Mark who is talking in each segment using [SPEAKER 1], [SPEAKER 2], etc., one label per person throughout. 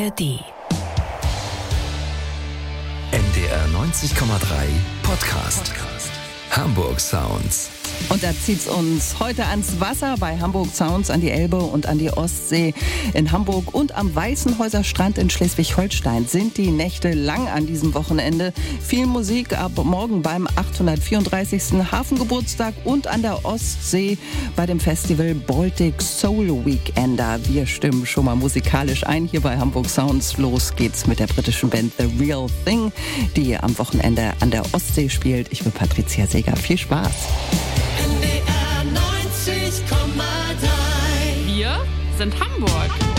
[SPEAKER 1] ARD.
[SPEAKER 2] NDR 90,3 Podcast. Podcast. Hamburg Sounds.
[SPEAKER 3] Und da zieht's uns heute ans Wasser bei Hamburg Sounds an die Elbe und an die Ostsee. In Hamburg und am Weißenhäuser Strand in Schleswig-Holstein sind die Nächte lang an diesem Wochenende. Viel Musik ab morgen beim 834. Hafengeburtstag und an der Ostsee bei dem Festival Baltic Soul Weekender. Wir stimmen schon mal musikalisch ein hier bei Hamburg Sounds. Los geht's mit der britischen Band The Real Thing, die am Wochenende an der Ostsee spielt. Ich bin Patricia Seger. Viel Spaß.
[SPEAKER 4] NDR 90,3.
[SPEAKER 5] Wir sind Hamburg.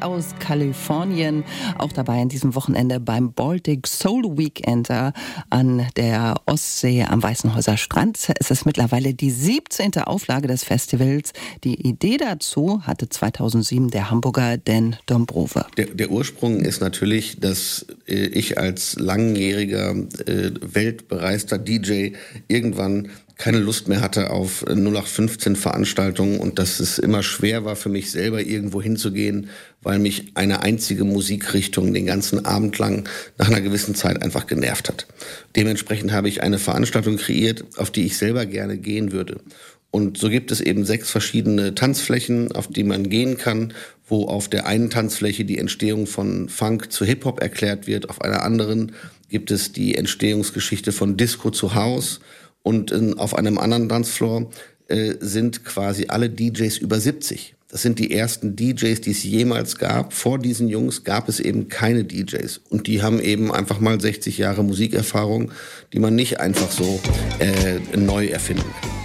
[SPEAKER 3] Aus Kalifornien, auch dabei an diesem Wochenende beim Baltic Soul Weekender an der Ostsee am Weißenhäuser Strand. Es ist mittlerweile die 17. Auflage des Festivals. Die Idee dazu hatte 2007 der Hamburger Dan Dombrove.
[SPEAKER 1] Der, der Ursprung ist natürlich, dass äh, ich als langjähriger äh, weltbereister DJ irgendwann keine Lust mehr hatte auf 0815 Veranstaltungen und dass es immer schwer war für mich selber irgendwo hinzugehen, weil mich eine einzige Musikrichtung den ganzen Abend lang nach einer gewissen Zeit einfach genervt hat. Dementsprechend habe ich eine Veranstaltung kreiert, auf die ich selber gerne gehen würde. Und so gibt es eben sechs verschiedene Tanzflächen, auf die man gehen kann, wo auf der einen Tanzfläche die Entstehung von Funk zu Hip-Hop erklärt wird, auf einer anderen gibt es die Entstehungsgeschichte von Disco zu House und in, auf einem anderen Tanzfloor äh, sind quasi alle DJs über 70. Das sind die ersten DJs, die es jemals gab. Vor diesen Jungs gab es eben keine DJs. Und die haben eben einfach mal 60 Jahre Musikerfahrung, die man nicht einfach so äh, neu erfinden kann.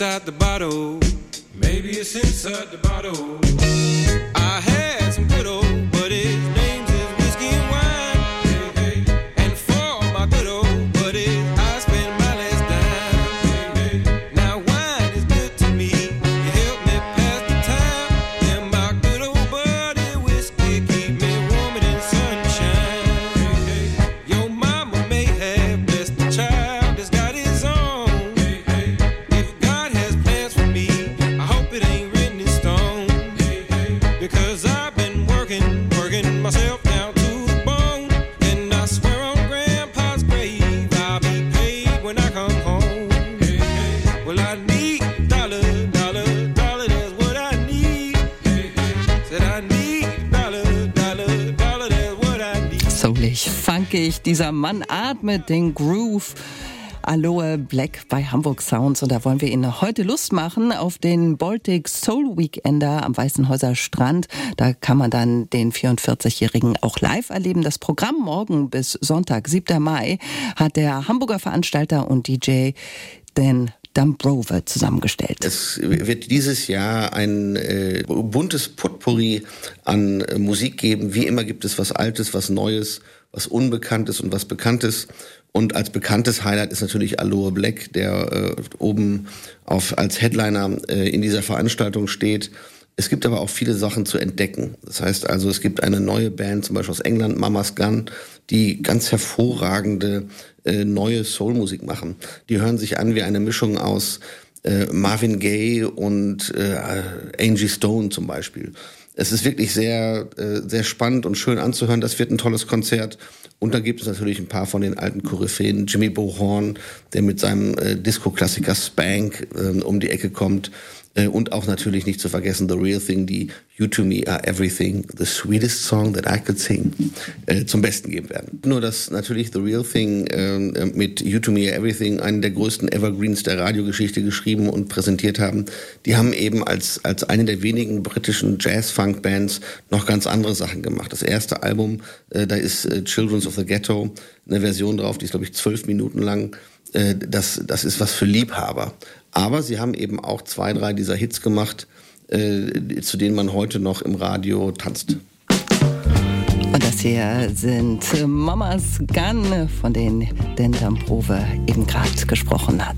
[SPEAKER 6] Inside the bottle.
[SPEAKER 3] Dieser Mann atmet den Groove. Aloe Black bei Hamburg Sounds und da wollen wir Ihnen heute Lust machen auf den Baltic Soul Weekender am Weißenhäuser Strand. Da kann man dann den 44-Jährigen auch live erleben. Das Programm morgen bis Sonntag, 7. Mai, hat der Hamburger Veranstalter und DJ Dan Dumbrove zusammengestellt.
[SPEAKER 1] Es wird dieses Jahr ein äh, buntes Potpourri an äh, Musik geben. Wie immer gibt es was Altes, was Neues, was Unbekanntes und was Bekanntes. Und als bekanntes Highlight ist natürlich Aloe Black, der äh, oben auf, als Headliner äh, in dieser Veranstaltung steht. Es gibt aber auch viele Sachen zu entdecken. Das heißt also, es gibt eine neue Band, zum Beispiel aus England, Mama's Gun, die ganz hervorragende äh, neue Soulmusik machen. Die hören sich an wie eine Mischung aus äh, Marvin Gaye und äh, Angie Stone zum Beispiel. Es ist wirklich sehr, äh, sehr spannend und schön anzuhören. Das wird ein tolles Konzert. Und dann gibt es natürlich ein paar von den alten Koryphäen. Jimmy Bohorn, der mit seinem äh, Disco-Klassiker Spank äh, um die Ecke kommt. Äh, und auch natürlich nicht zu vergessen The Real Thing, die You to Me Are Everything, the sweetest song that I could sing, äh, zum Besten geben werden. Nur, dass natürlich The Real Thing äh, mit You to Me Are Everything einen der größten Evergreens der Radiogeschichte geschrieben und präsentiert haben. Die haben eben als, als eine der wenigen britischen Jazz-Funk-Bands noch ganz andere Sachen gemacht. Das erste Album, äh, da ist äh, Children's of the Ghetto, eine Version drauf, die ist, glaube ich, zwölf Minuten lang. Äh, das, das ist was für Liebhaber. Aber sie haben eben auch zwei, drei dieser Hits gemacht, äh, zu denen man heute noch im Radio tanzt.
[SPEAKER 3] Und das hier sind Mamas Gun, von denen Dan Damprove eben gerade gesprochen hat.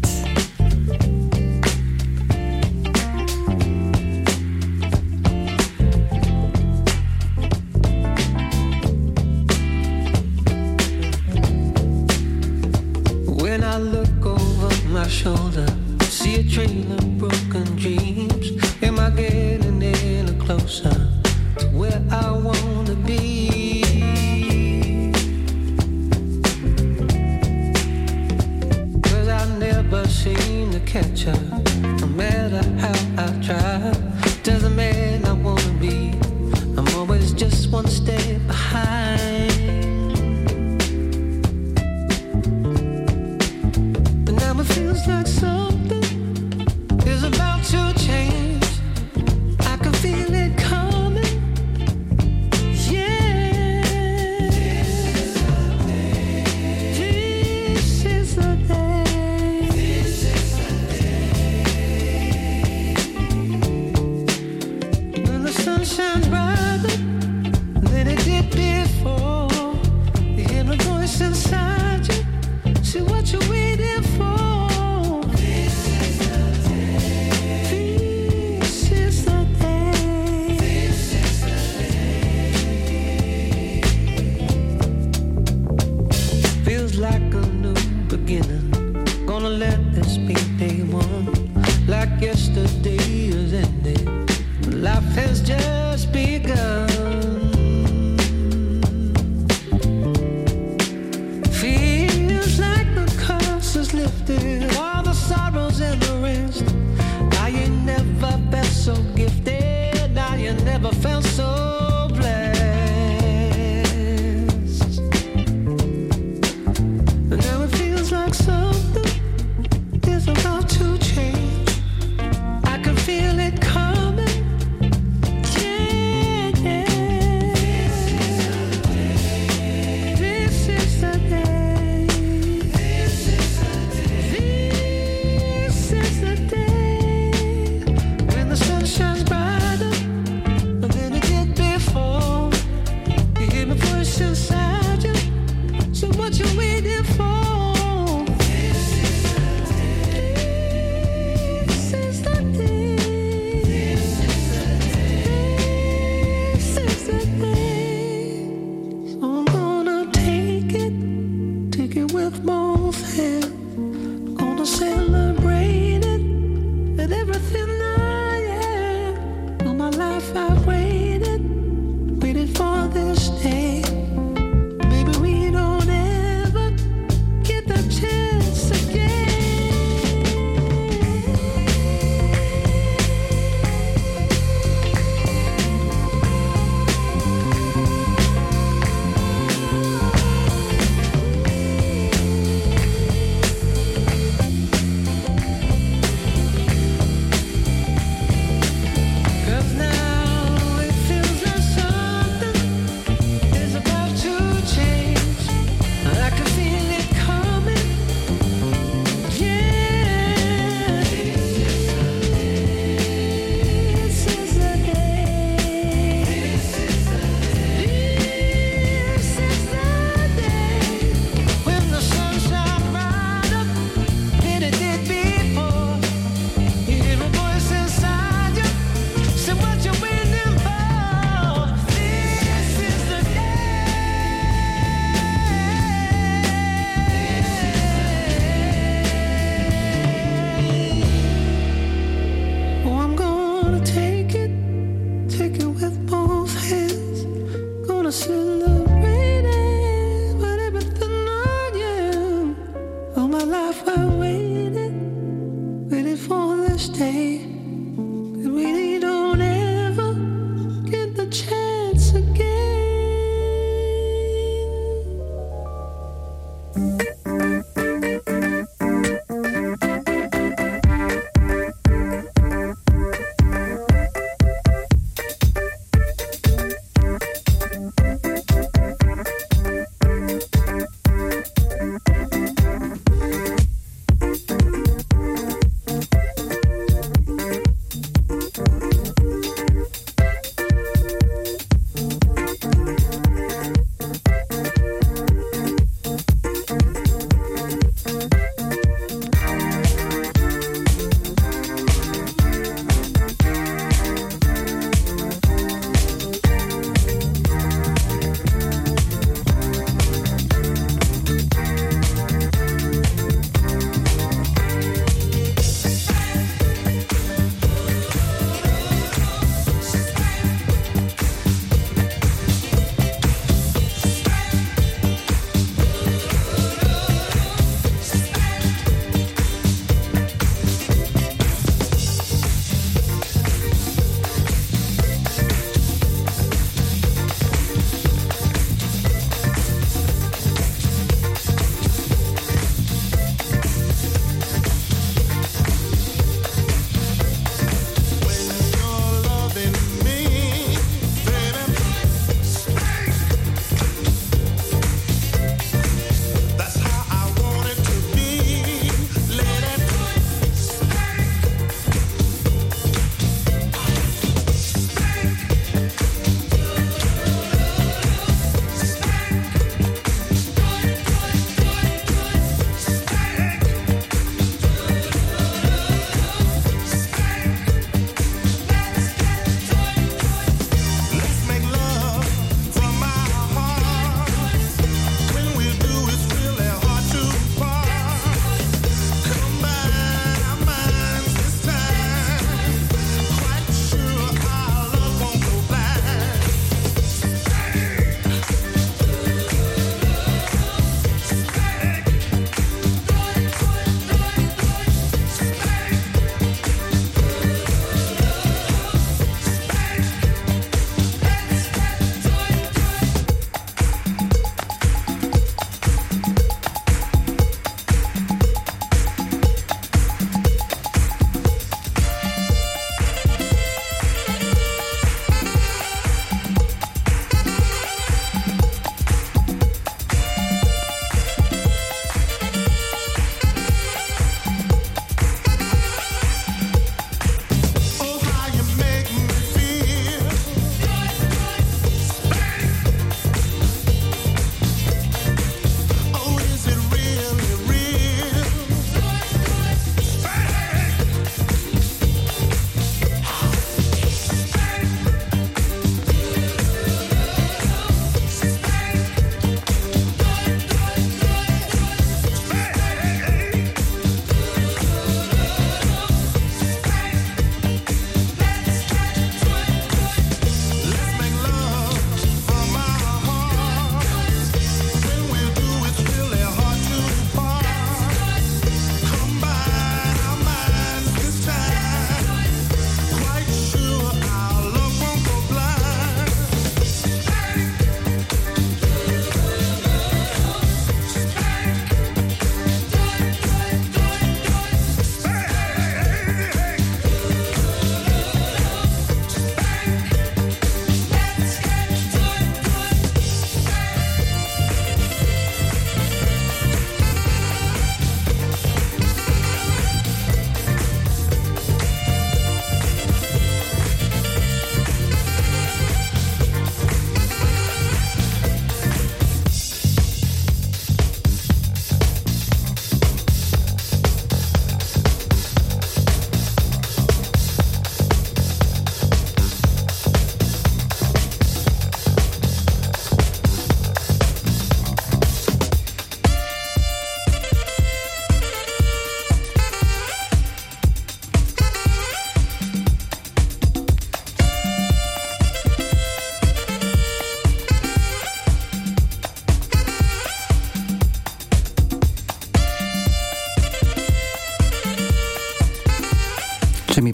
[SPEAKER 7] When I look over my shoulder, see a trail of broken dreams. Catch up,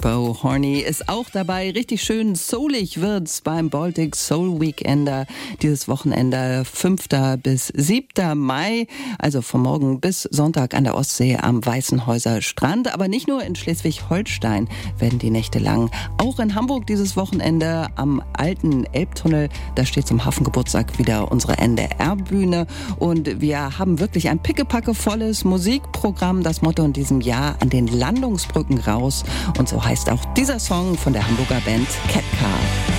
[SPEAKER 3] Bo Horny ist auch dabei. Richtig schön soulig wird's beim Baltic Soul Weekender. Dieses Wochenende 5. bis 7. Mai, also von morgen bis Sonntag an der Ostsee am Weißenhäuser Strand. Aber nicht nur in Schleswig-Holstein werden die Nächte lang. Auch in Hamburg dieses Wochenende am alten Elbtunnel. Da steht zum Hafengeburtstag wieder unsere NDR-Bühne. Und wir haben wirklich ein pickepackevolles Musikprogramm. Das Motto in diesem Jahr an den Landungsbrücken raus. Und so heißt heißt auch dieser Song von der Hamburger Band
[SPEAKER 5] Cat Car.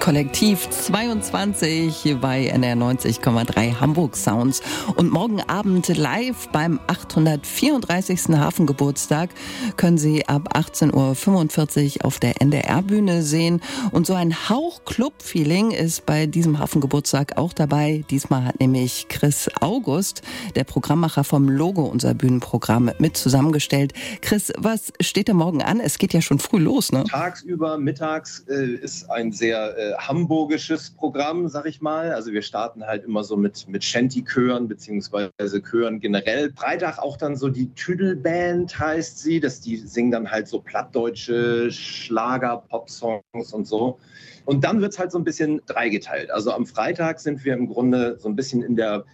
[SPEAKER 5] Kollektiv 22 bei NR 90,3 Hamburg Sounds und morgen Abend live beim 834. Hafengeburtstag können Sie ab 18.45 Uhr auf der NDR-Bühne sehen. Und so ein Hauch Club-Feeling ist bei diesem Hafengeburtstag auch dabei. Diesmal hat nämlich Chris August, der Programmmacher vom Logo unser Bühnenprogramm, mit zusammengestellt. Chris, was steht da morgen an? Es geht ja schon früh los, ne?
[SPEAKER 8] Tagsüber, mittags äh, ist ein sehr äh, hamburgisches Programm, sag ich mal. Also wir starten halt immer so mit, mit Shanty-Chören beziehungsweise Chören generell. Freitag auch dann so die Tüdelband heißt sie. Das, die singen dann halt so plattdeutsche Schlager, Pop-Songs und so. Und dann wird es halt so ein bisschen dreigeteilt. Also am Freitag sind wir im Grunde so ein bisschen in der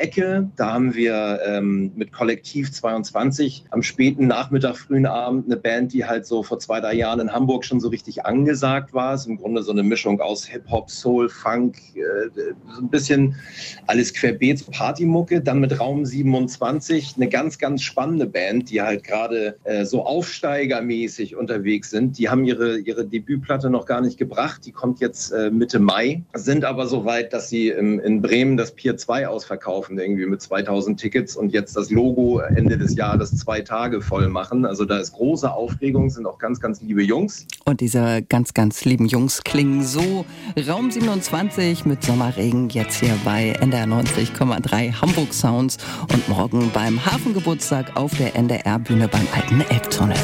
[SPEAKER 8] Pop-Rock-Indie-Pop-Ecke. Da haben wir ähm, mit Kollektiv 22 am späten Nachmittag, frühen Abend eine Band, die halt so vor zwei, drei Jahren in Hamburg schon so richtig angesagt war. Ist im Grunde so eine Mischung aus Hip-Hop, Soul, Funk, äh, so ein bisschen alles querbeet, Partymucke. Dann mit Raum 27 eine ganz, ganz spannende Band, die halt gerade äh, so aufsteigermäßig unterwegs sind. Die haben ihre, ihre Debütplatte noch gar nicht gebracht. Die kommt jetzt äh, Mitte Mai, sind aber so weit, dass sie im, in Bremen das Pier 2 ausverkaufen, irgendwie mit 2000 Tickets und jetzt das Logo Ende des Jahres zwei Tage voll machen. Also da ist große Aufregung, sind auch ganz, ganz liebe Jungs.
[SPEAKER 5] Und diese ganz, ganz lieben Jungs klingen so. Raum 27 mit Sommerregen jetzt hier bei NDR 90,3 Hamburg Sounds und morgen beim Hafengeburtstag auf der NDR-Bühne beim alten Elbtunnel.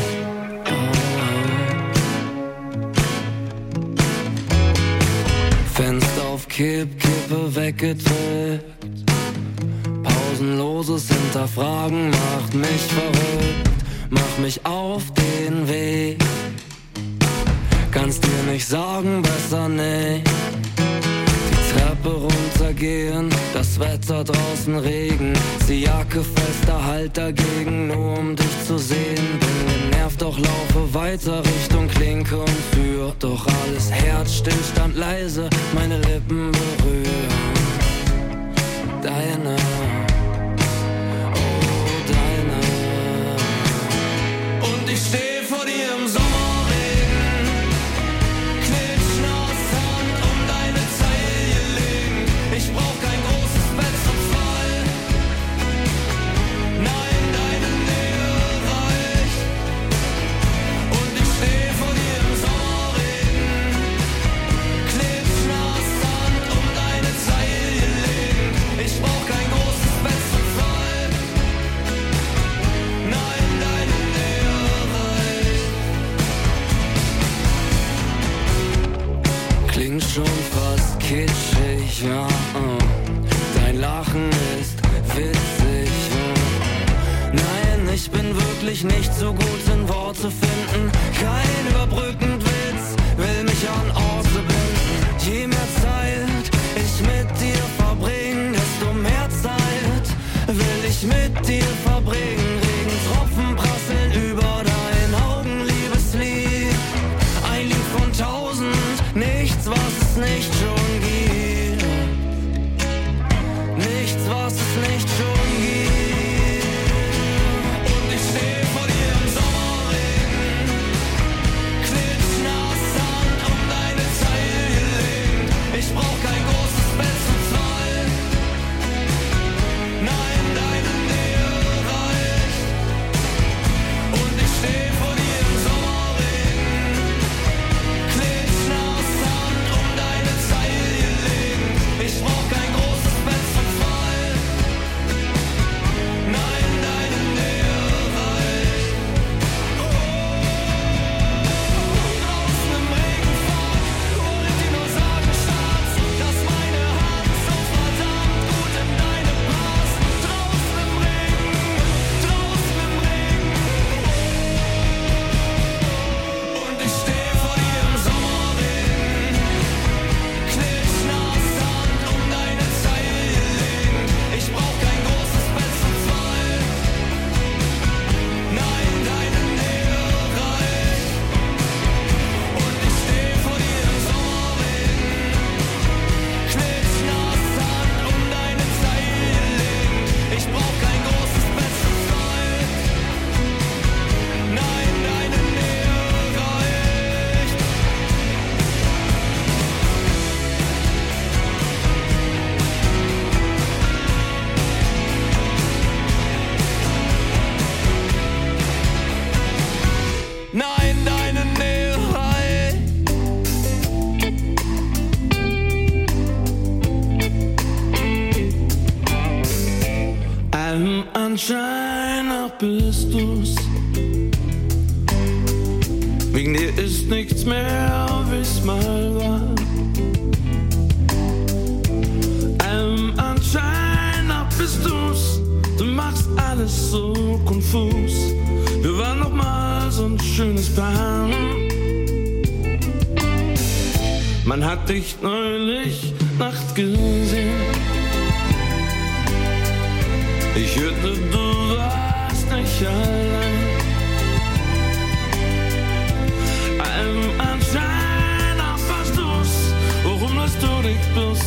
[SPEAKER 9] Fenster auf Kipp, Kippe weggedrückt. Pausenloses Hinterfragen macht mich verrückt, mach mich auf den Weg. Kannst dir nicht sagen, besser nicht. Die Treppe runtergehen, das Wetter draußen Regen. Die Jacke fester Halt dagegen, nur um dich zu sehen. Bin genervt, doch laufe weiter Richtung Klinke und Tür. Doch alles Herz stillstand leise, meine Lippen berühren. Deine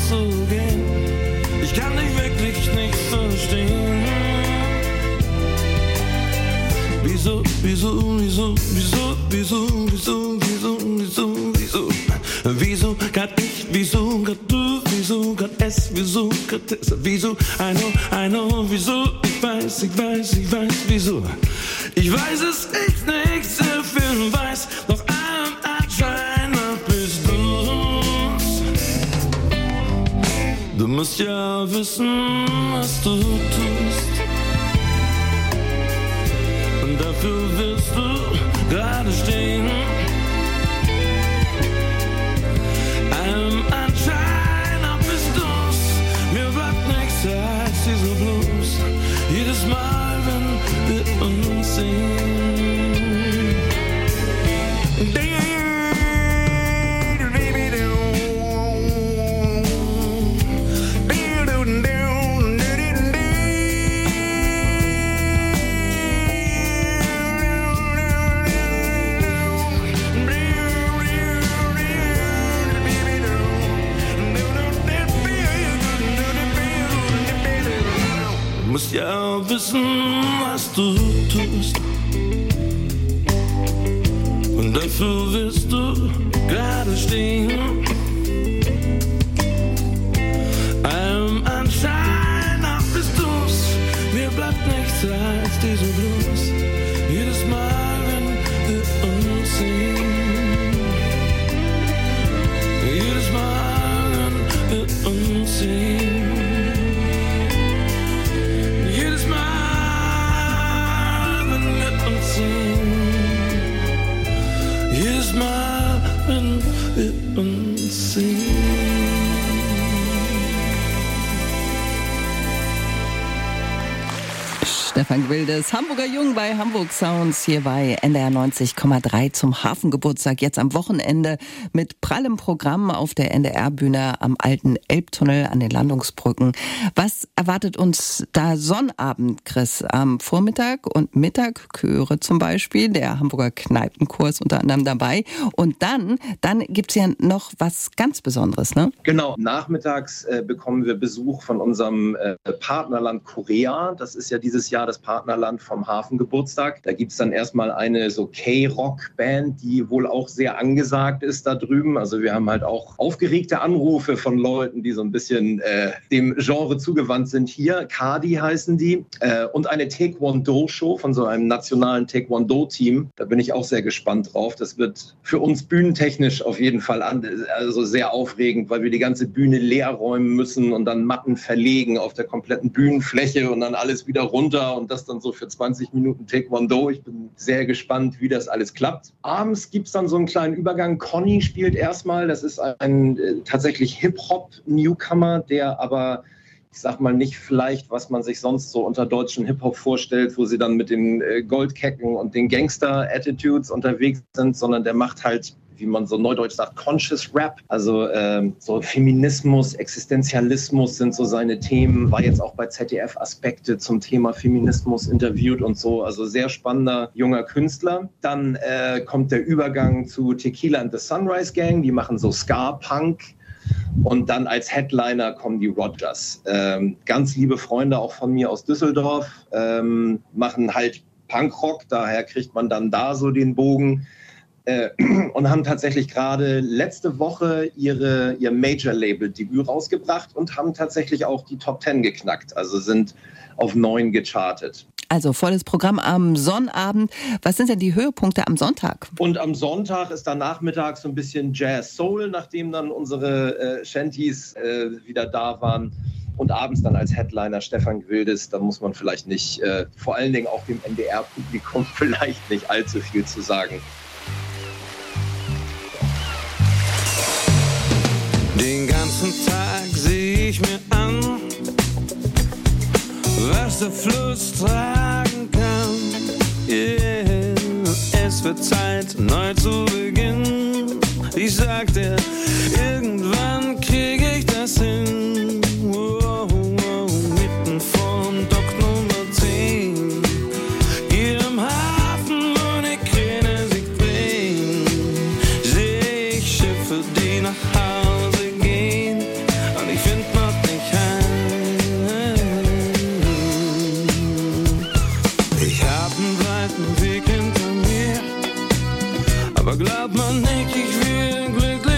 [SPEAKER 9] zu. Ich kann dich wirklich nicht verstehen. Wieso, wieso, wieso, wieso, wieso, wieso, wieso, wieso, wieso, wieso, grad ich, wieso, grad du, wieso, grad es, wieso, grad es, wieso, I know, I know, wieso, ich weiß, ich weiß, ich weiß, wieso, ich weiß es echt nicht. musst ja wissen, was du tust. Und dafür wirst du gerade stehen.
[SPEAKER 10] Wissen, was du tust. Und dafür wirst du gerade stehen. Allem Anschein nach bist du's. Mir bleibt nichts als diese Blues. Jedes Mal, wenn wir uns sehen. Jedes Mal,
[SPEAKER 3] Stefan Gwildes, Hamburger Jung bei Hamburg Sounds hier bei NDR 90,3 zum Hafengeburtstag. Jetzt am Wochenende mit prallem Programm auf der NDR-Bühne am alten Elbtunnel an den Landungsbrücken. Was erwartet uns da Sonnabend, Chris? Am Vormittag und Mittag Chöre zum Beispiel, der Hamburger Kneipenkurs unter anderem dabei. Und dann, dann gibt's ja noch was ganz Besonderes, ne?
[SPEAKER 8] Genau, nachmittags äh, bekommen wir Besuch von unserem äh, Partnerland Korea. Das ist ja dieses Jahr das Partnerland vom Hafengeburtstag. Da gibt es dann erstmal eine so K-Rock-Band, die wohl auch sehr angesagt ist da drüben. Also wir haben halt auch aufgeregte Anrufe von Leuten, die so ein bisschen äh, dem Genre zugewandt sind hier. Kadi heißen die. Äh, und eine Taekwondo-Show von so einem nationalen Taekwondo-Team. Da bin ich auch sehr gespannt drauf. Das wird für uns bühnentechnisch auf jeden Fall an, also sehr aufregend, weil wir die ganze Bühne leer räumen müssen und dann Matten verlegen auf der kompletten Bühnenfläche und dann alles wieder runter und das dann so für 20 Minuten Taekwondo. Ich bin sehr gespannt, wie das alles klappt. Abends gibt es dann so einen kleinen Übergang. Conny spielt erstmal. Das ist ein äh, tatsächlich Hip-Hop-Newcomer, der aber ich sag mal nicht vielleicht, was man sich sonst so unter deutschen Hip-Hop vorstellt, wo sie dann mit den äh, Goldkecken und den Gangster-Attitudes unterwegs sind, sondern der macht halt wie man so neudeutsch sagt, Conscious Rap. Also ähm, so Feminismus, Existenzialismus sind so seine Themen. War jetzt auch bei ZDF Aspekte zum Thema Feminismus interviewt und so. Also sehr spannender junger Künstler. Dann äh, kommt der Übergang zu Tequila and the Sunrise Gang. Die machen so Ska-Punk. Und dann als Headliner kommen die Rogers. Ähm, ganz liebe Freunde auch von mir aus Düsseldorf, ähm, machen halt Punkrock, daher kriegt man dann da so den Bogen äh, und haben tatsächlich gerade letzte Woche ihre, ihr Major-Label-Debüt rausgebracht und haben tatsächlich auch die Top 10 geknackt, also sind auf neun gechartet.
[SPEAKER 3] Also volles Programm am Sonnabend. Was sind denn die Höhepunkte am Sonntag?
[SPEAKER 8] Und am Sonntag ist dann nachmittags so ein bisschen Jazz Soul, nachdem dann unsere äh, Shanties äh, wieder da waren. Und abends dann als Headliner Stefan Gwildes, da muss man vielleicht nicht, äh, vor allen Dingen auch dem NDR-Publikum vielleicht nicht allzu viel zu sagen.
[SPEAKER 10] Ganzen Tag sehe ich mir an, was der Fluss tragen kann. Yeah. Es wird Zeit, neu zu beginnen. Ich sagte, irgendwann kriege ich das hin. Aber glaubt man nicht,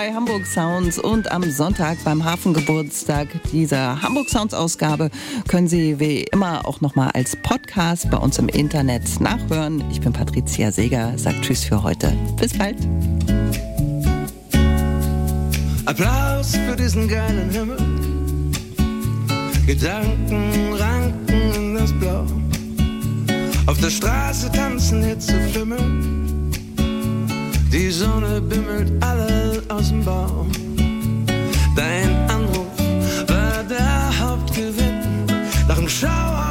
[SPEAKER 3] bei Hamburg Sounds und am Sonntag beim Hafengeburtstag dieser Hamburg Sounds Ausgabe können Sie wie immer auch nochmal als Podcast bei uns im Internet nachhören. Ich bin Patricia Seger, sagt Tschüss für heute. Bis bald.
[SPEAKER 10] Applaus für diesen geilen Himmel. Gedanken ranken in das Blau. Auf der Straße tanzen Hitzeflimmel. Die Sonne bimmelt alle aus dem Baum. Dein Anruf war der Hauptgewinn. Nach dem Schauer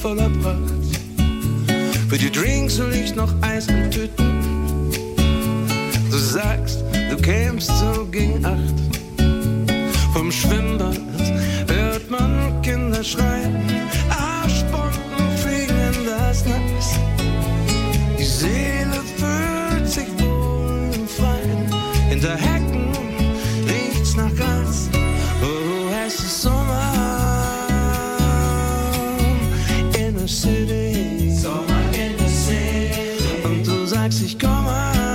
[SPEAKER 10] voller Pracht. Für die Drinks will ich noch Eis und Tüten. Du sagst, du kämst so gegen acht. Vom Schwimmbad hört man Kinder schreien. sagst, ich komme an.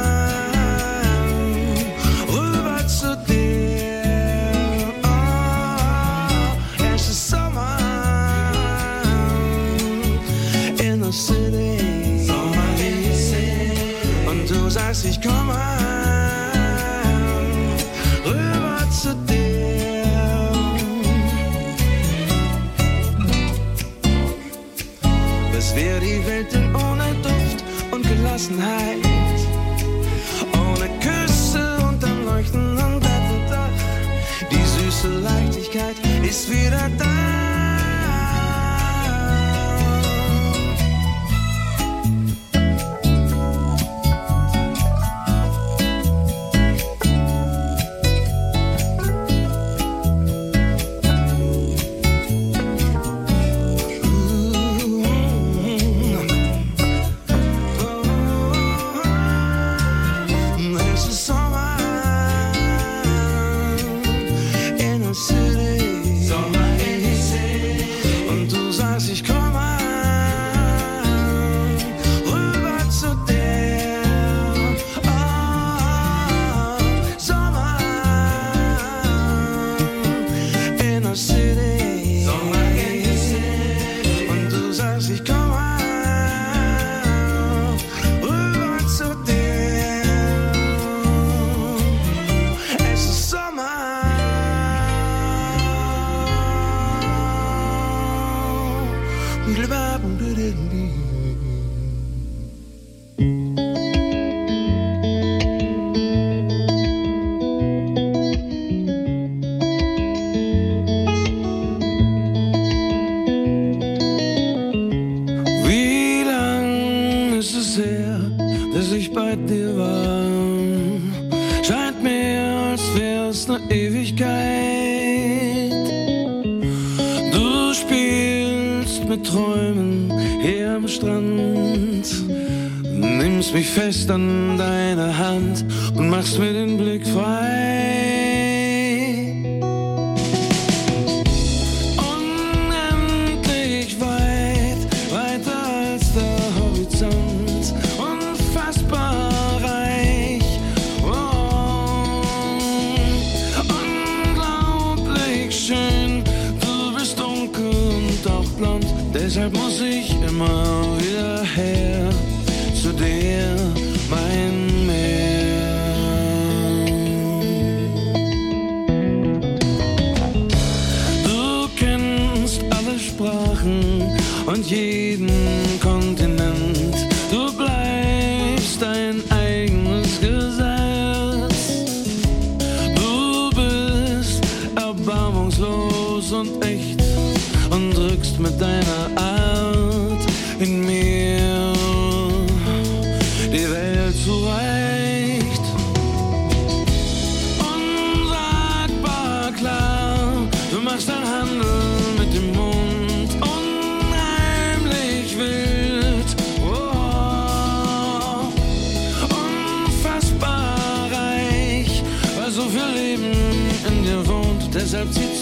[SPEAKER 10] I'm too.